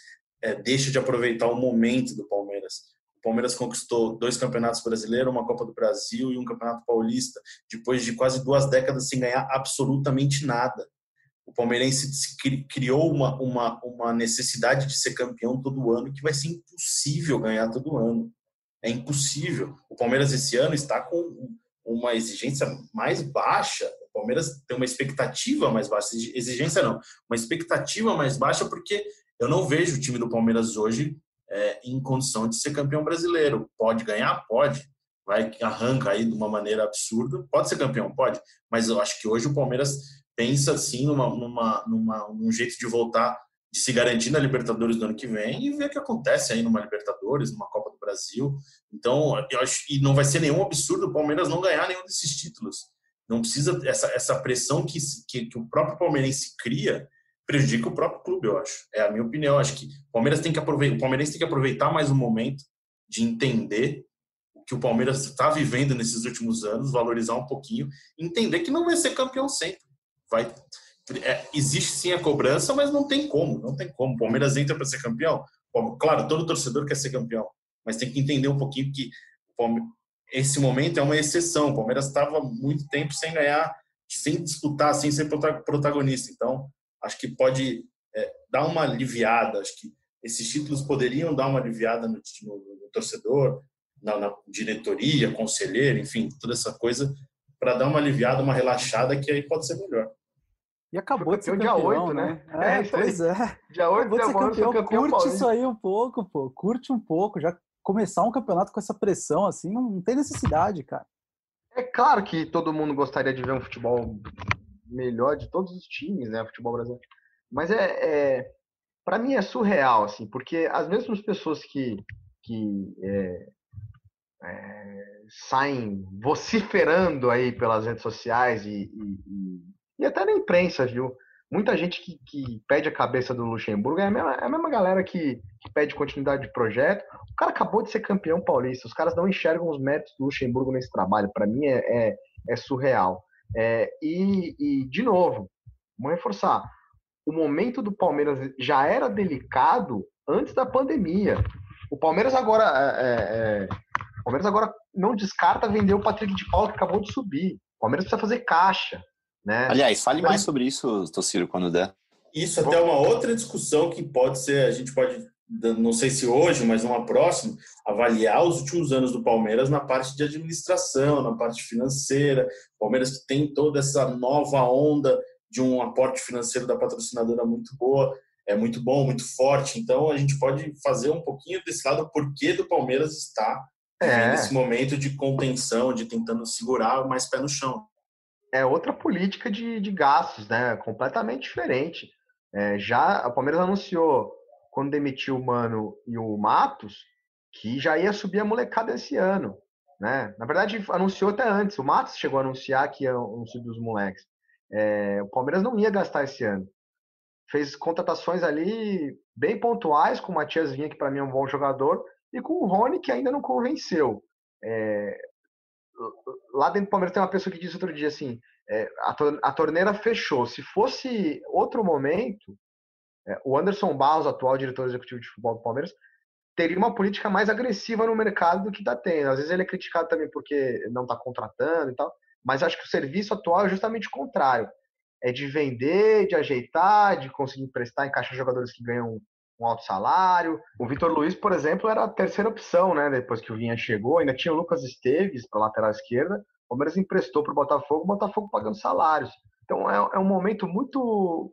é, deixa de aproveitar o momento do Palmeiras. O Palmeiras conquistou dois campeonatos brasileiros, uma Copa do Brasil e um campeonato paulista, depois de quase duas décadas sem ganhar absolutamente nada o palmeirense criou uma, uma, uma necessidade de ser campeão todo ano que vai ser impossível ganhar todo ano. É impossível. O Palmeiras esse ano está com uma exigência mais baixa. O Palmeiras tem uma expectativa mais baixa. Exigência não, uma expectativa mais baixa porque eu não vejo o time do Palmeiras hoje é, em condição de ser campeão brasileiro. Pode ganhar? Pode. Vai arranca aí de uma maneira absurda. Pode ser campeão? Pode. Mas eu acho que hoje o Palmeiras pensa assim numa, numa, numa, num jeito de voltar, de se garantir na Libertadores do ano que vem e ver o que acontece aí numa Libertadores, numa Copa do Brasil. Então, eu acho e não vai ser nenhum absurdo o Palmeiras não ganhar nenhum desses títulos. Não precisa essa, essa pressão que, que, que o próprio palmeirense cria prejudica o próprio clube, eu acho. É a minha opinião. Acho que o Palmeiras tem que aproveitar, o Palmeirense tem que aproveitar mais um momento de entender o que o Palmeiras está vivendo nesses últimos anos, valorizar um pouquinho, entender que não vai ser campeão sempre vai é, existe sim a cobrança, mas não tem como, não tem como. O Palmeiras entra para ser campeão. Claro, todo torcedor quer ser campeão, mas tem que entender um pouquinho que esse momento é uma exceção. O Palmeiras estava muito tempo sem ganhar, sem disputar, sem ser protagonista. Então, acho que pode é, dar uma aliviada. Acho que esses títulos poderiam dar uma aliviada no, no, no torcedor, na, na, diretoria, conselheiro, enfim, toda essa coisa para dar uma aliviada, uma relaxada que aí pode ser melhor. E acabou de ser campeão, dia 8, né? né? É, é pois é. Dia 8 acabou de ser campeão. campeão Curte isso aí um pouco, pô. Curte um pouco. Já começar um campeonato com essa pressão, assim, não tem necessidade, cara. É claro que todo mundo gostaria de ver um futebol melhor de todos os times, né? Futebol brasileiro. Mas é, é para mim é surreal, assim, porque as mesmas pessoas que, que é, é, saem vociferando aí pelas redes sociais e, e, e até na imprensa, viu? Muita gente que, que pede a cabeça do Luxemburgo é a mesma, é a mesma galera que, que, pede continuidade de projeto. O cara acabou de ser campeão paulista, os caras não enxergam os méritos do Luxemburgo nesse trabalho. Para mim é, é, é surreal. É, e, e, de novo, vou reforçar: o momento do Palmeiras já era delicado antes da pandemia. O Palmeiras agora. É, é, o Palmeiras agora não descarta vender o Patrick de Paula que acabou de subir. O Palmeiras precisa fazer caixa. Né? Aliás, fale mais sobre isso, Tociro, quando der. Isso até uma outra discussão que pode ser, a gente pode, não sei se hoje, mas numa próxima, avaliar os últimos anos do Palmeiras na parte de administração, na parte financeira. O Palmeiras que tem toda essa nova onda de um aporte financeiro da patrocinadora muito boa, é muito bom, muito forte. Então a gente pode fazer um pouquinho desse lado, o porquê do Palmeiras está é. nesse momento de contenção, de tentando segurar mais pé no chão é outra política de, de gastos, né? Completamente diferente. É, já o Palmeiras anunciou quando demitiu o Mano e o Matos que já ia subir a molecada esse ano. Né? Na verdade, anunciou até antes. O Matos chegou a anunciar que ia subir os moleques. É, o Palmeiras não ia gastar esse ano. Fez contratações ali bem pontuais com o Matias Vinha, que para mim é um bom jogador, e com o Rony, que ainda não convenceu. É, lá dentro do Palmeiras tem uma pessoa que disse outro dia assim: é, a, a, torneira fechou. Se fosse outro momento, é, o Anderson Barros, atual diretor executivo de futebol do Palmeiras, teria uma política mais agressiva no mercado do que está tendo. Às vezes ele é criticado também porque não está contratando e tal, mas acho que o serviço atual é justamente o contrário. É de vender, de ajeitar, de conseguir emprestar, encaixar jogadores que ganham um alto salário. O Vitor Luiz, por exemplo, era a terceira opção, né? Depois que o Vinha chegou, ainda tinha o Lucas Esteves para lateral esquerda. O Palmeiras emprestou para o Botafogo, o Botafogo pagando salários. Então é, é, um momento muito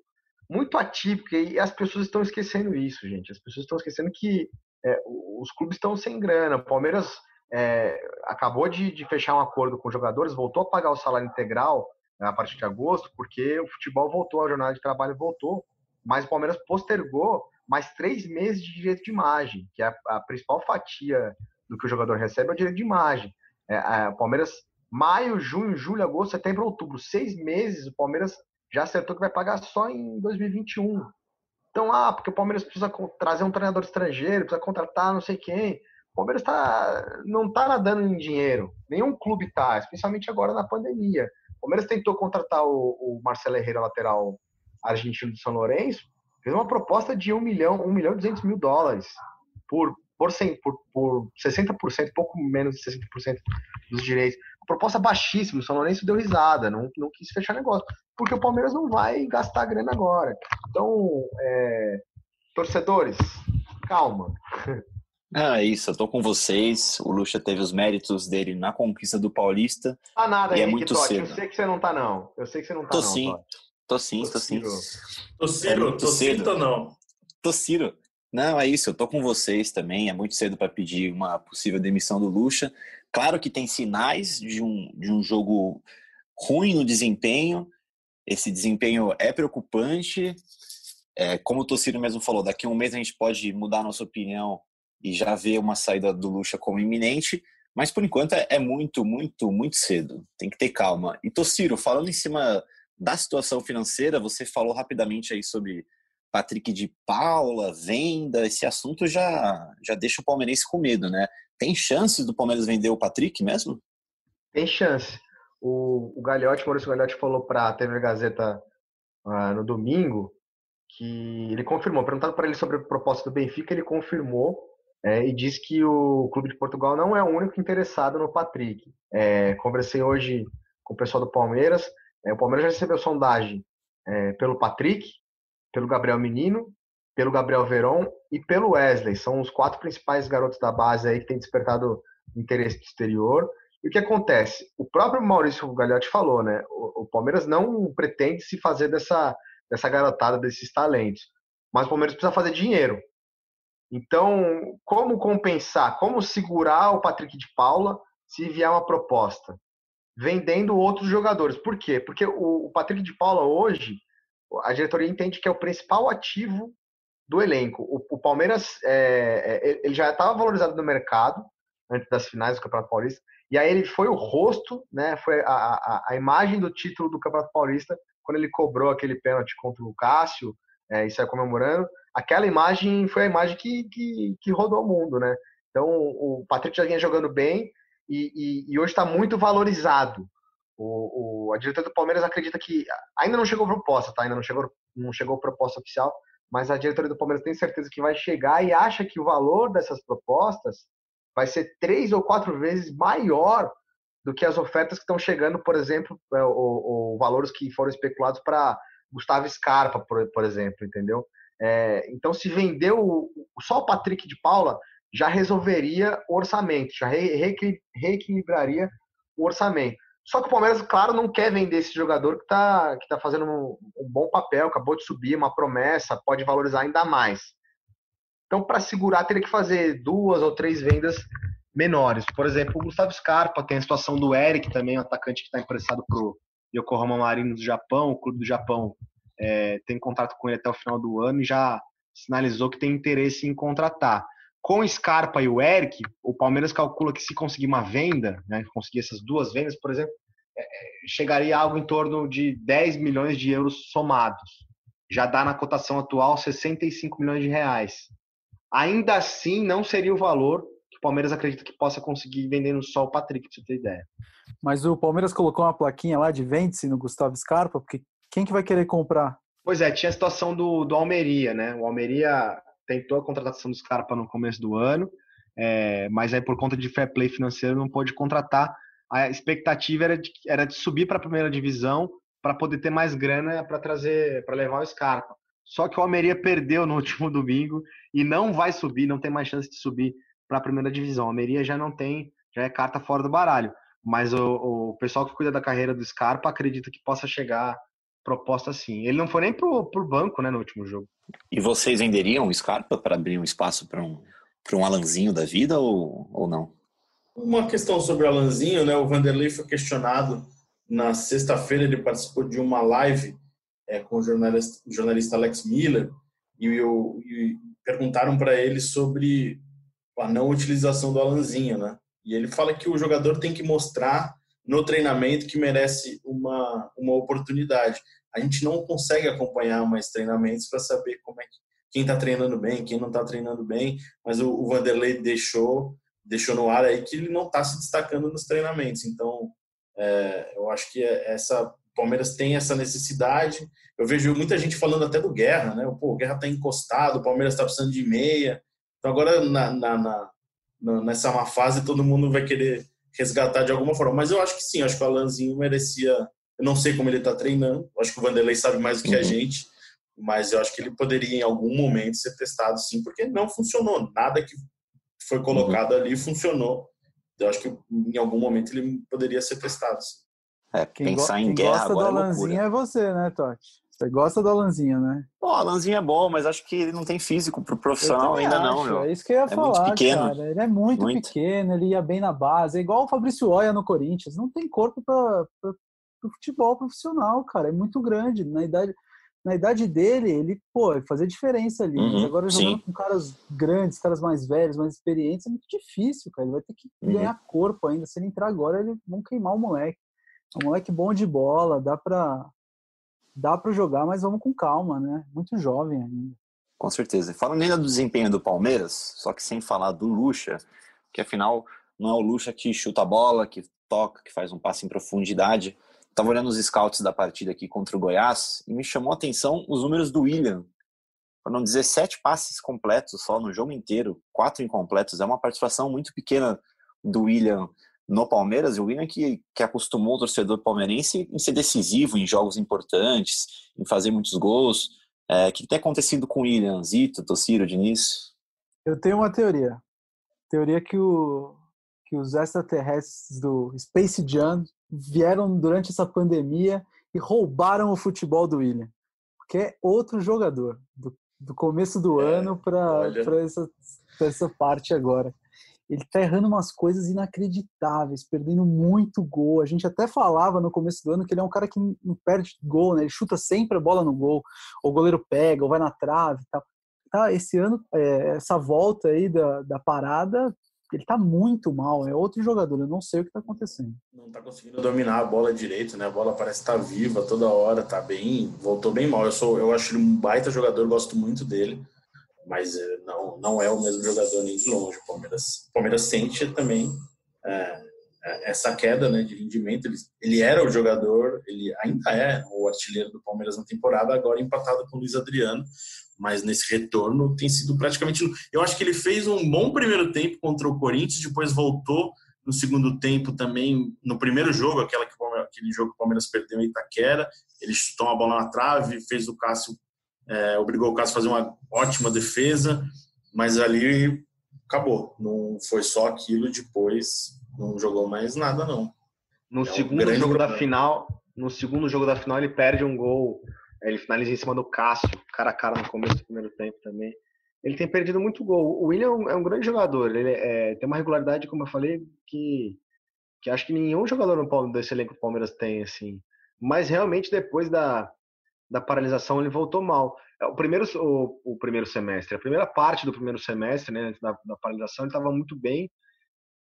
muito atípico e as pessoas estão esquecendo isso, gente. As pessoas estão esquecendo que é, os clubes estão sem grana. O Palmeiras é, acabou de, de, fechar um acordo com os jogadores, voltou a pagar o salário integral né, a partir de agosto, porque o futebol voltou, a jornada de trabalho voltou, mas o Palmeiras postergou mais três meses de direito de imagem, que é a, a principal fatia do que o jogador recebe é o direito de imagem. É, o Palmeiras, maio, junho, julho, agosto, setembro, outubro, seis meses, o Palmeiras já acertou que vai pagar só em 2021. Então, ah, porque o Palmeiras precisa trazer um treinador estrangeiro, precisa contratar não sei quem. O Palmeiras tá, não está nadando em dinheiro. Nenhum clube está, especialmente agora na pandemia. O Palmeiras tentou contratar o, o Marcelo Herrera, lateral argentino do São Lourenço, fez uma proposta de 1 milhão, 1 milhão e 200 mil dólares por, por, 100, por, por 60%, pouco menos de 60% dos direitos. Proposta baixíssima, o São Lourenço deu risada, não, não quis fechar negócio, porque o Palmeiras não vai gastar grana agora. Então, é, torcedores, calma. Ah, é isso, eu tô com vocês. O Lucha teve os méritos dele na conquista do Paulista. Tá nada, e é muito Totti, cedo. Eu sei que você não tá, não. Eu sei que você não tá, tô não. Sim. Tô sim, tô, tô sim. Tô Ciro, é tô Ciro ou não? Tô Ciro. Não, é isso, eu tô com vocês também. É muito cedo para pedir uma possível demissão do Lucha. Claro que tem sinais de um, de um jogo ruim no desempenho. Esse desempenho é preocupante. É, como o Tociro mesmo falou, daqui a um mês a gente pode mudar a nossa opinião e já ver uma saída do Lucha como iminente. Mas por enquanto é, é muito, muito, muito cedo. Tem que ter calma. E Tociro, falando em cima da situação financeira, você falou rapidamente aí sobre Patrick de Paula, venda, esse assunto já, já deixa o palmeirense com medo, né? Tem chances do Palmeiras vender o Patrick mesmo? Tem chance. O, o Gagliotti, Maurício Gagliotti falou para a TV Gazeta uh, no domingo que ele confirmou, perguntado para ele sobre a proposta do Benfica, ele confirmou é, e disse que o Clube de Portugal não é o único interessado no Patrick. É, conversei hoje com o pessoal do Palmeiras, é, o Palmeiras já recebeu sondagem é, pelo Patrick, pelo Gabriel Menino, pelo Gabriel Veron e pelo Wesley. São os quatro principais garotos da base aí que têm despertado interesse exterior. E o que acontece? O próprio Maurício Gagliotti falou, né? O, o, Palmeiras não pretende se fazer dessa, dessa garotada, desses talentos. Mas o Palmeiras precisa fazer dinheiro. Então, como compensar? Como segurar o Patrick de Paula se vier uma proposta? Vendendo outros jogadores. Por quê? Porque o, Patrick de Paula hoje, a diretoria entende que é o principal ativo do elenco. O, o Palmeiras é, é, ele já estava valorizado no mercado antes das finais do Campeonato Paulista, e aí ele foi o rosto, né? Foi a, a, a imagem do título do Campeonato Paulista quando ele cobrou aquele pênalti contra o Cássio é, e saiu comemorando. Aquela imagem foi a imagem que, que, que rodou o mundo, né? Então o Patrick já vinha jogando bem, e, e, e hoje está muito valorizado. O, o, a diretoria do Palmeiras acredita que ainda não chegou proposta, tá? Ainda não chegou, não chegou proposta oficial, mas a diretoria do Palmeiras tem certeza que vai chegar e acha que o valor dessas propostas vai ser três ou quatro vezes maior do que as ofertas que estão chegando, por exemplo, é, o, valores que foram especulados para Gustavo Scarpa, por, por exemplo, entendeu? É, então, se vendeu só o Patrick de Paula, já resolveria o orçamento, já re reequilibraria o orçamento. Só que o Palmeiras, claro, não quer vender esse jogador que está que tá fazendo um, um, bom papel, acabou de subir, uma promessa, pode valorizar ainda mais. Então, para segurar, teria que fazer duas ou três vendas menores. Por exemplo, o Gustavo Scarpa, tem a situação do Eric também, um atacante que está emprestado para o Yokohama Marino do Japão, o clube do Japão é, tem contato com ele até o final do ano e já sinalizou que tem interesse em contratar. Com o Scarpa e o Eric, o Palmeiras calcula que se conseguir uma venda, né, conseguir essas duas vendas, por exemplo, é, é chegaria a algo em torno de 10 milhões de euros somados. Já dá na cotação atual 65 milhões de reais. Ainda assim, não seria o valor que o Palmeiras acredita que possa conseguir vendendo só o Patrick, pra você ter ideia. Mas o Palmeiras colocou uma plaquinha lá de vende-se no Gustavo Scarpa, porque quem que vai querer comprar? Pois é, tinha a situação do, do Almeria, né? O Almeria tentou a contratação do Scarpa no começo do ano, é, mas aí por conta de fair play financeiro não pôde contratar. A expectativa era de, era de subir para a primeira divisão para poder ter mais grana para trazer, para levar o Scarpa. Só que o Almeria perdeu no último domingo e não vai subir, não tem mais chance de subir para a primeira divisão. O Almeria já não tem, já é carta fora do baralho. Mas o, o pessoal que cuida da carreira do Scarpa acredita que possa chegar proposta assim. Ele não foi nem pro, pro banco, né, no último jogo. E vocês venderiam o Scarpa para abrir um espaço para um, um Alanzinho da vida ou, ou não? Uma questão sobre o Alanzinho, né? O Vanderlei foi questionado na sexta-feira, ele participou de uma live é, com o jornalista, o jornalista Alex Miller e, eu, e perguntaram para ele sobre a não utilização do Alanzinho, né? E ele fala que o jogador tem que mostrar no treinamento que merece uma, uma oportunidade. A gente não consegue acompanhar mais treinamentos para saber como é que quem está treinando bem, quem não está treinando bem, mas o, o Vanderlei deixou deixou no ar aí que ele não está se destacando nos treinamentos. Então, é, eu acho que essa Palmeiras tem essa necessidade. Eu vejo muita gente falando até do Guerra, né? Pô, o Guerra está encostado, o Palmeiras está precisando de meia. Então agora na, na, na, nessa má fase todo mundo vai querer resgatar de alguma forma. Mas eu acho que sim, acho que o Alanzinho merecia. Eu não sei como ele está treinando. Acho que o Vanderlei sabe mais do que a uhum. gente. Mas eu acho que ele poderia em algum momento ser testado sim, porque não funcionou. Nada que foi colocado uhum. ali funcionou. Eu acho que em algum momento ele poderia ser testado. Sim. É, quem pensar em guerra gosta agora do Alanzinho é, é você, né, Totti? Você gosta do Alanzinho, né? Pô, o Alanzinho é bom, mas acho que ele não tem físico pro profissional ainda acho, não, meu. É isso que eu ia é falar, muito pequeno. cara. Ele é muito, muito, pequeno, ele ia bem na base. É igual o Fabrício Oia no Corinthians. Não tem corpo para o futebol profissional, cara. É muito grande. Na idade, na idade dele, ele, pô, fazer diferença ali. Uhum, mas agora jogando sim. com caras grandes, caras mais velhos, mais experientes, é muito difícil, cara. Ele vai ter que uhum. ganhar corpo ainda. Se ele entrar agora, ele vão queimar o moleque. É um moleque bom de bola, dá pra, dá pra jogar, mas vamos com calma, né? Muito jovem ainda. Com certeza. Falando ainda do desempenho do Palmeiras, só que sem falar do Lucha, que afinal não é o Lucha que chuta a bola, que toca, que faz um passe em profundidade. Estava olhando os scouts da partida aqui contra o Goiás e me chamou a atenção os números do William. Foram 17 passes completos só no jogo inteiro, quatro incompletos. É uma participação muito pequena do William no Palmeiras, e o William que, que acostumou o torcedor palmeirense em ser decisivo em jogos importantes, em fazer muitos gols. É, o que tem acontecido com o William, Zito, Tociro, Diniz? Eu tenho uma teoria. Teoria que, o, que os extraterrestres do Space Jam vieram durante essa pandemia e roubaram o futebol do William. Porque é outro jogador, do, do começo do é, ano para essa, essa parte agora ele tá errando umas coisas inacreditáveis, perdendo muito gol. A gente até falava no começo do ano que ele é um cara que não perde gol, né? Ele chuta sempre a bola no gol, ou o goleiro pega, ou vai na trave e tal. Tá, esse ano, é, essa volta aí da, da parada, ele tá muito mal, é outro jogador, eu não sei o que tá acontecendo. Não tá conseguindo dominar a bola direito, né? A bola parece estar tá viva toda hora, tá bem, voltou bem mal. Eu sou, eu acho ele um baita jogador, gosto muito dele mas eh, não, não é o mesmo jogador nem de longe. O Palmeiras, o Palmeiras sente também é, essa queda né, de rendimento. Ele, ele era o jogador, ele ainda é o artilheiro do Palmeiras na temporada, agora empatado com o Luiz Adriano, mas nesse retorno tem sido praticamente. Eu acho que ele fez um bom primeiro tempo contra o Corinthians, depois voltou no segundo tempo também, no primeiro jogo, aquela que, aquele jogo que o Palmeiras perdeu em Itaquera, ele chutou uma bola na trave, fez o Cássio é, obrigou o Cássio a fazer uma ótima defesa, mas ali acabou. Não foi só aquilo, depois não jogou mais nada, não. No é segundo um jogo problema. da final, no segundo jogo da final, ele perde um gol. Ele finaliza em cima do Cássio, cara a cara no começo do primeiro tempo também. Ele tem perdido muito gol. O William é um grande jogador. Ele é, tem uma regularidade, como eu falei, que, que acho que nenhum jogador no desse elenco do Palmeiras tem, assim. Mas realmente, depois da, da paralisação ele voltou mal. É, o primeiro, o, o primeiro semestre, a primeira parte do primeiro semestre, né, da, da paralisação, ele estava muito bem.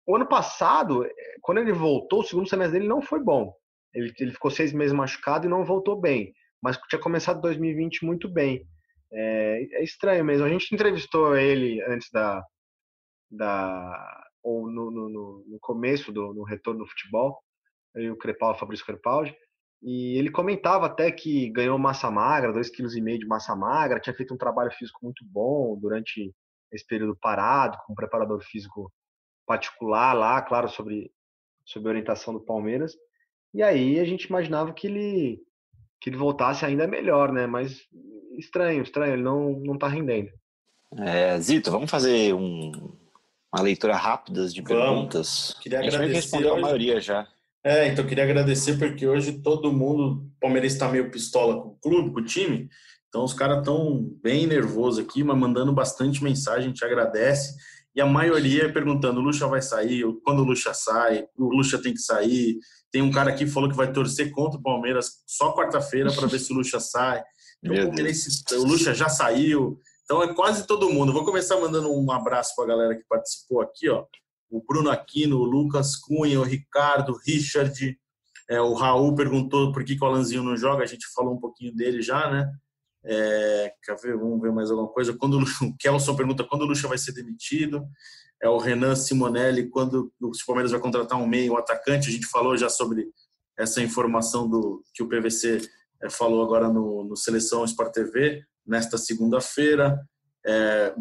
O ano passado, quando ele voltou, o segundo semestre dele não foi bom. Ele, ele ficou seis meses machucado e não voltou bem. Mas tinha começado 2020 muito bem. É, é estranho mesmo. A gente entrevistou ele antes da. da ou no, no, no começo do no retorno do futebol, eu, o Crepaldi, Fabrício Crepaldi, e ele comentava até que ganhou massa magra, 2,5 kg de massa magra, tinha feito um trabalho físico muito bom durante esse período parado, com um preparador físico particular lá, claro, sobre, sobre a orientação do Palmeiras. E aí a gente imaginava que ele que ele voltasse ainda melhor, né? Mas estranho, estranho, ele não, não tá rendendo. É, Zito, vamos fazer um, uma leitura rápida de perguntas. Vamos. Queria a gente respondeu hoje. a maioria já. É, então queria agradecer porque hoje todo mundo, o Palmeiras está meio pistola com o clube, com o time, então os caras estão bem nervosos aqui, mas mandando bastante mensagem, a gente agradece. E a maioria perguntando: o Lucha vai sair? Quando o Lucha sai? O Lucha tem que sair? Tem um cara aqui que falou que vai torcer contra o Palmeiras só quarta-feira para ver se o Lucha sai. Então, o, o Lucha já saiu. Então é quase todo mundo. Vou começar mandando um abraço para a galera que participou aqui, ó. O Bruno Aquino, o Lucas Cunha, o Ricardo, o Richard, é, o Raul perguntou por que, que o Alanzinho não joga. A gente falou um pouquinho dele já, né? É, quer ver? Vamos ver mais alguma coisa. Quando o Kelson pergunta quando o Lucha vai ser demitido. É o Renan Simonelli, quando o Palmeiras vai contratar um meio, um atacante. A gente falou já sobre essa informação do que o PVC é, falou agora no, no Seleção Sport TV, nesta segunda-feira. É,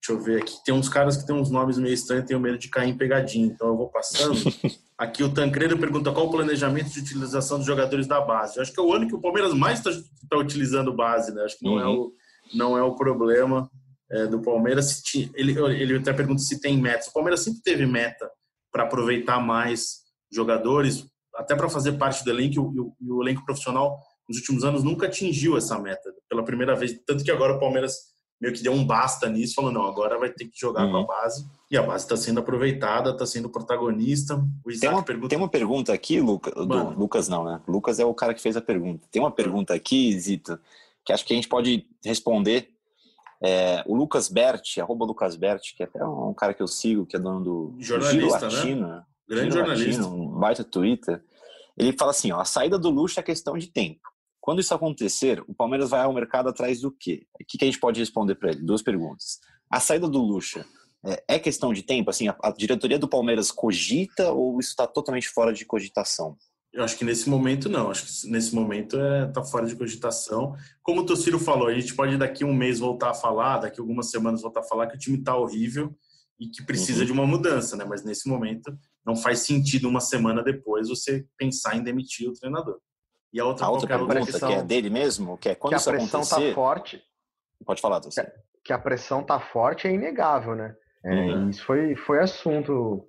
deixa eu ver aqui. Tem uns caras que tem uns nomes meio estranhos, tenho medo de cair em pegadinha, então eu vou passando. Aqui o Tancredo pergunta qual o planejamento de utilização dos jogadores da base. Eu acho que é o ano que o Palmeiras mais está tá utilizando base, né? Acho que não, uhum. é, o, não é o problema é, do Palmeiras. Ele, ele até pergunta se tem metas. O Palmeiras sempre teve meta para aproveitar mais jogadores, até para fazer parte do elenco, e o, e o elenco profissional nos últimos anos nunca atingiu essa meta pela primeira vez. Tanto que agora o Palmeiras meio que deu um basta nisso, falou: não, agora vai ter que jogar uhum. com a uhum. base. E a base está sendo aproveitada, está sendo protagonista. tem, uma, pergunta... tem uma pergunta aqui, Luca, do, Lucas não, né? Lucas é o cara que fez a pergunta. Tem uma pergunta aqui, Zito, que acho que a gente pode responder. É, o Lucas Bert, arroba Lucas Bert, que é até um cara que eu sigo, que é dono do jornalista, Giro Latino, né? Grande Giro jornalista. Latino, um baita Twitter. Ele fala assim: ó, a saída do luxo é questão de tempo. Quando isso acontecer, o Palmeiras vai ao mercado atrás do quê? O que, a gente pode responder para ele? Duas perguntas. A saída do Lucha é, é questão de tempo? Assim, a, diretoria do Palmeiras cogita ou isso está totalmente fora de cogitação? Eu acho que nesse momento não. Acho que nesse momento está é, tá fora de cogitação. Como o Tociro falou, a gente pode daqui um mês voltar a falar, daqui algumas semanas voltar a falar que o time está horrível e que precisa uhum. de uma mudança, né? Mas nesse momento não faz sentido uma semana depois você pensar em demitir o treinador. E a outra, a outra pergunta, pressão, que é dele mesmo, que é quando que a pressão está forte. Pode falar, você. Que a pressão está forte é inegável, né? É, uhum. Isso foi, foi assunto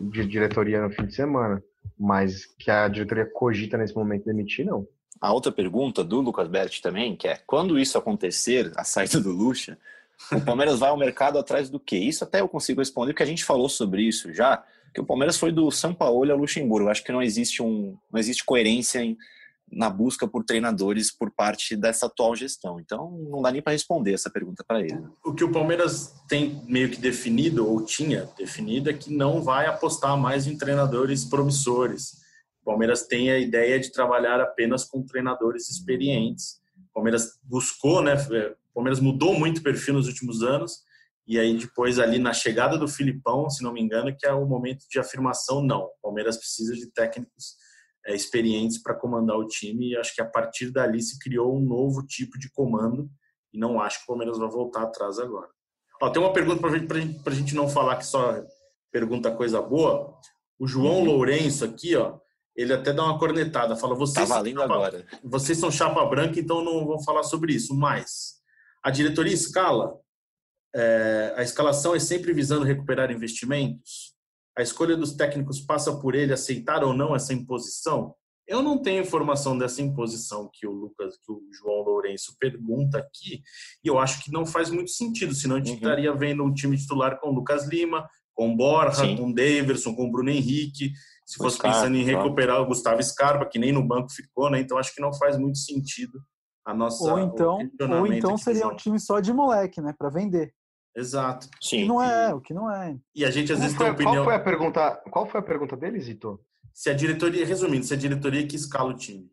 de diretoria no fim de semana. Mas que a diretoria cogita nesse momento demitir, não. A outra pergunta do Lucas Berti também, que é quando isso acontecer, a saída do Lucha, o Palmeiras vai ao mercado atrás do quê? Isso até eu consigo responder, porque a gente falou sobre isso já, que o Palmeiras foi do São Paulo ao Luxemburgo. Acho que não existe um, não existe coerência em na busca por treinadores por parte dessa atual gestão. Então, não dá nem para responder essa pergunta para ele. O que o Palmeiras tem meio que definido, ou tinha definido, é que não vai apostar mais em treinadores promissores. O Palmeiras tem a ideia de trabalhar apenas com treinadores experientes. O Palmeiras buscou, né? O Palmeiras mudou muito o perfil nos últimos anos. E aí, depois, ali na chegada do Filipão, se não me engano, que é o momento de afirmação: não. O Palmeiras precisa de técnicos é, experientes para comandar o time e acho que a partir dali se criou um novo tipo de comando e não acho que o Palmeiras vai voltar atrás agora. Ó, tem uma pergunta para gente, a gente não falar que só pergunta coisa boa. O João uhum. Lourenço aqui, ó, ele até dá uma cornetada, fala: vocês, tá são chapa, agora. vocês são chapa branca, então não vou falar sobre isso. Mas a diretoria escala, é, a escalação é sempre visando recuperar investimentos a escolha dos técnicos passa por ele aceitar ou não essa imposição? Eu não tenho informação dessa imposição que o Lucas, que o João Lourenço pergunta aqui, e eu acho que não faz muito sentido, senão a gente uhum. estaria vendo um time titular com Lucas Lima, com Borja, Sim. com Daverson, com Bruno Henrique, se fosse Scarpa, pensando em recuperar o Gustavo Scarpa, que nem no banco ficou, né? Então acho que não faz muito sentido a nossa. Ou o então, ou então seria um time só de moleque, né? Pra vender. Exato. O que Sim. não é, o que não é. E a gente às vezes tem opinião. qual foi a pergunta? Qual foi a pergunta dele, Zito? Se a diretoria, resumindo, se a diretoria que escala o time.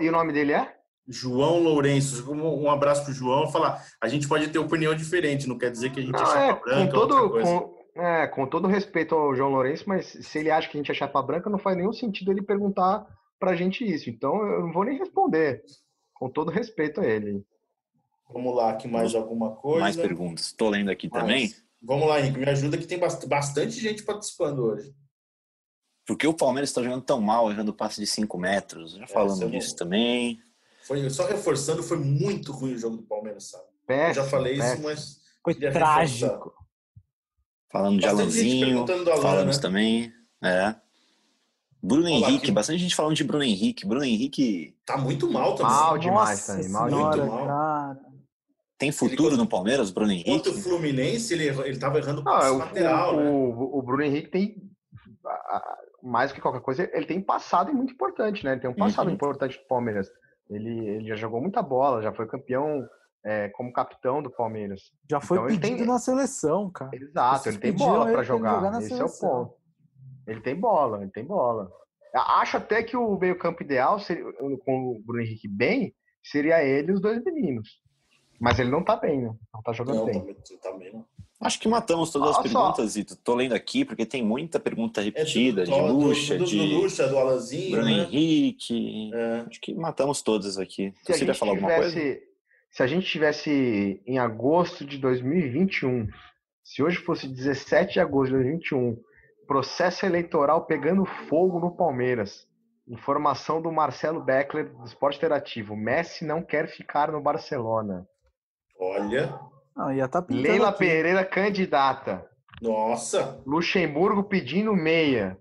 E o nome dele é? João Lourenço, um, um abraço pro João, falar, a gente pode ter opinião diferente, não quer dizer que a gente Não, é chapa é, branca, com outra todo, coisa. com, é, com todo respeito ao João Lourenço, mas se ele acha que a gente é chapa branca, não faz nenhum sentido ele perguntar pra gente isso. Então eu não vou nem responder. Com todo respeito a ele. Vamos lá, aqui mais alguma coisa. Mais perguntas. Estou lendo aqui Mais. também. Vamos lá, Henrique, me ajuda que tem bast- bastante gente participando hoje. Por que o Palmeiras está jogando tão mal, errando passe de 5 metros? Já isso falamos é disso também. Foi, só reforçando, foi muito ruim o jogo do Palmeiras, sabe? Eu Péssimo, já falei isso, péssimo. mas Foi trágico. Falando de Alanzinho, Alan, falamos né? também. É. Bruno Olá, Henrique, aqui. bastante gente falando de Bruno Henrique. Bruno Henrique Tá muito mal também. Mal demais Nossa também, mal senhora, demais. Muito mal. cara. Tem futuro no Palmeiras, Bruno Contra Henrique? o Fluminense, ele, errou- ele tava errando Não, passe o, lateral, o, né? o- o Bruno Henrique tem, mais que qualquer coisa, ele tem passado e muito importante, né? Ele tem um passado Uhum. importante do Palmeiras. Ele, ele já jogou muita bola, já foi campeão é, como capitão do Palmeiras. Já foi Então ele pedido tem- na seleção, cara. Exato, ele tem bola ele para pra ele jogar. Esse é o seleção. ponto. Ele tem bola, ele tem bola. Acho até que o meio-campo ideal, seria, com o Bruno Henrique bem, seria ele e os dois meninos. Mas ele não tá bem, né? Não tá jogando Não, bem. também, também não. Acho que matamos todas as só. perguntas, Zito. Tô lendo aqui porque tem muita pergunta É repetida, do, de Lucha, do, do, de do Lucha, do Alanzinho, Bruno né? Henrique. É. Acho que matamos todas aqui. Se a Você gente falar alguma coisa? tivesse, se a gente tivesse em agosto de 2021, se hoje fosse 17 de agosto de 2021, processo eleitoral pegando fogo no Palmeiras. Informação do Marcelo Beckler do Esporte Interativo. Messi não quer ficar no Barcelona. Olha, Ah, ia tá pintando Leila aqui. Pereira candidata. nossa, Luxemburgo pedindo meia.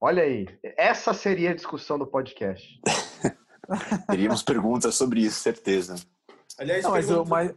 Olha aí, essa seria a discussão do podcast. Teríamos perguntas sobre isso, certeza. aliás, Não, mas, mas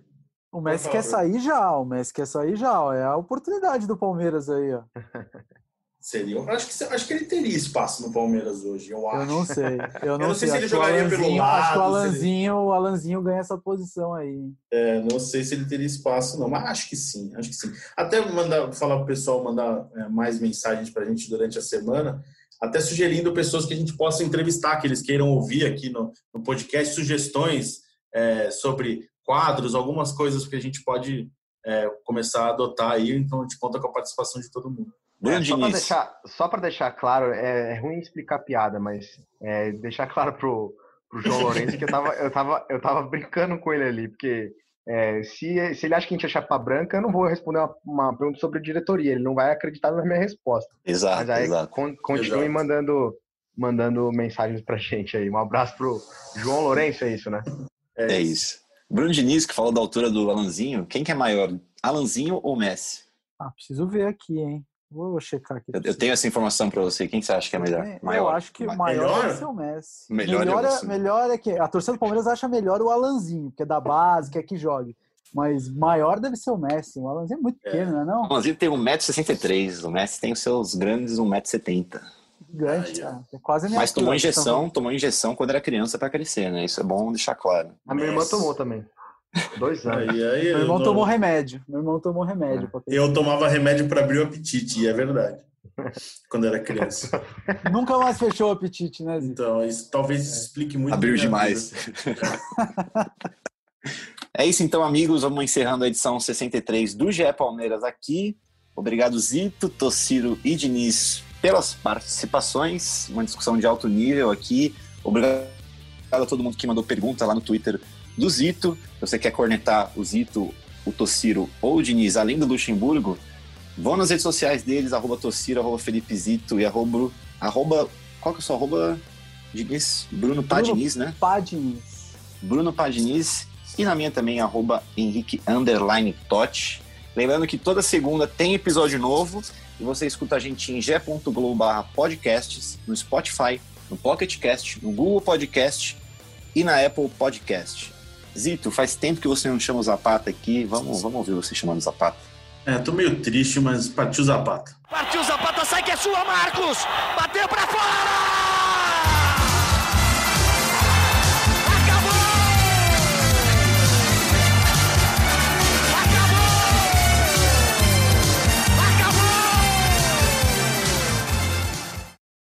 o Messi quer sair já, o Messi quer sair já. ó. É a oportunidade do Palmeiras aí, ó. seria, eu acho que, acho que ele teria espaço no Palmeiras hoje, eu acho. Eu não sei. Eu não, não sei se Acho ele jogaria pelo Alanzinho- Acho que o lado, se ele- Alanzinho, o Alanzinho ganha essa posição aí. É, não sei se ele teria espaço, não, mas acho que sim, acho que sim. Até mandar, falar para o pessoal mandar é, mais mensagens para a gente durante a semana, até sugerindo pessoas que a gente possa entrevistar, que eles queiram ouvir aqui no, no podcast, sugestões é, sobre quadros, algumas coisas que a gente pode é, começar a adotar aí, então a gente conta com a participação de todo mundo. Bruno É, só para deixar, só pra deixar claro, é, é ruim explicar piada, mas é, deixar claro pro, pro João Lourenço que eu tava, eu, tava, eu tava brincando com ele ali, porque é, se, se ele acha que a gente é chapa branca, eu não vou responder uma, uma pergunta sobre diretoria, ele não vai acreditar na minha resposta. Exato, Mas aí exato. con- continue Exato. mandando, mandando mensagens pra gente aí. Um abraço pro João Lourenço, é isso, né? É isso. Bruno Diniz, que falou da altura do Alanzinho. Quem que é maior, Alanzinho ou Messi? Ah, preciso ver aqui, hein? Vou checar aqui. Eu, eu tenho essa informação pra você. Quem que você acha que é melhor? Eu maior. acho que o Ma- maior Melhor? deve ser o Messi. Melhor é melhor, o é, Messi. melhor é que a torcida do Palmeiras acha melhor o Alanzinho, que é da base, que é que jogue. Mas maior deve ser o Messi. O Alanzinho é muito pequeno, não é O não? Alanzinho tem 1,63m. O Messi tem os seus grandes 1,70m. Gigante, cara. É quase a minha Mas tomou injeção, tomou injeção quando era criança pra crescer, né? Isso é bom deixar claro. A minha irmã tomou também. Dois anos. Aí, aí, Meu irmão eu, tomou remédio. Meu irmão tomou remédio. eu tomava remédio para abrir o apetite, e é verdade, quando era criança. Nunca mais fechou o apetite, né, Zito? Então, isso talvez explique muito. Abriu demais. É isso então, amigos. Vamos encerrando a edição 63 do GE Palmeiras aqui. Obrigado, Zito, Tociro e Diniz, pelas participações. Uma discussão de alto nível aqui. Obrigado a todo mundo que mandou pergunta lá no Twitter do Zito. Se você quer cornetar o Zito, o Tociro ou o Diniz, além do Luxemburgo, vão nas redes sociais deles, arroba Tociro, arroba Felipe Zito e arroba, arroba qual que é o seu arroba, Diniz? Bruno Padiniz, né? Padines. Bruno Padiniz e na minha também, arroba Henrique Underline Totti. Lembrando que toda segunda tem episódio novo e você escuta a gente em g.globo podcasts, no Spotify, no Pocket Cast, no Google Podcast e na Apple Podcast. Zito, faz tempo que você não chama o Zapata aqui. Vamos, vamos ouvir você chamando o Zapata. É, tô meio triste, mas partiu Zapata. Partiu Zapata, sai que é sua, Marcos! Bateu pra fora!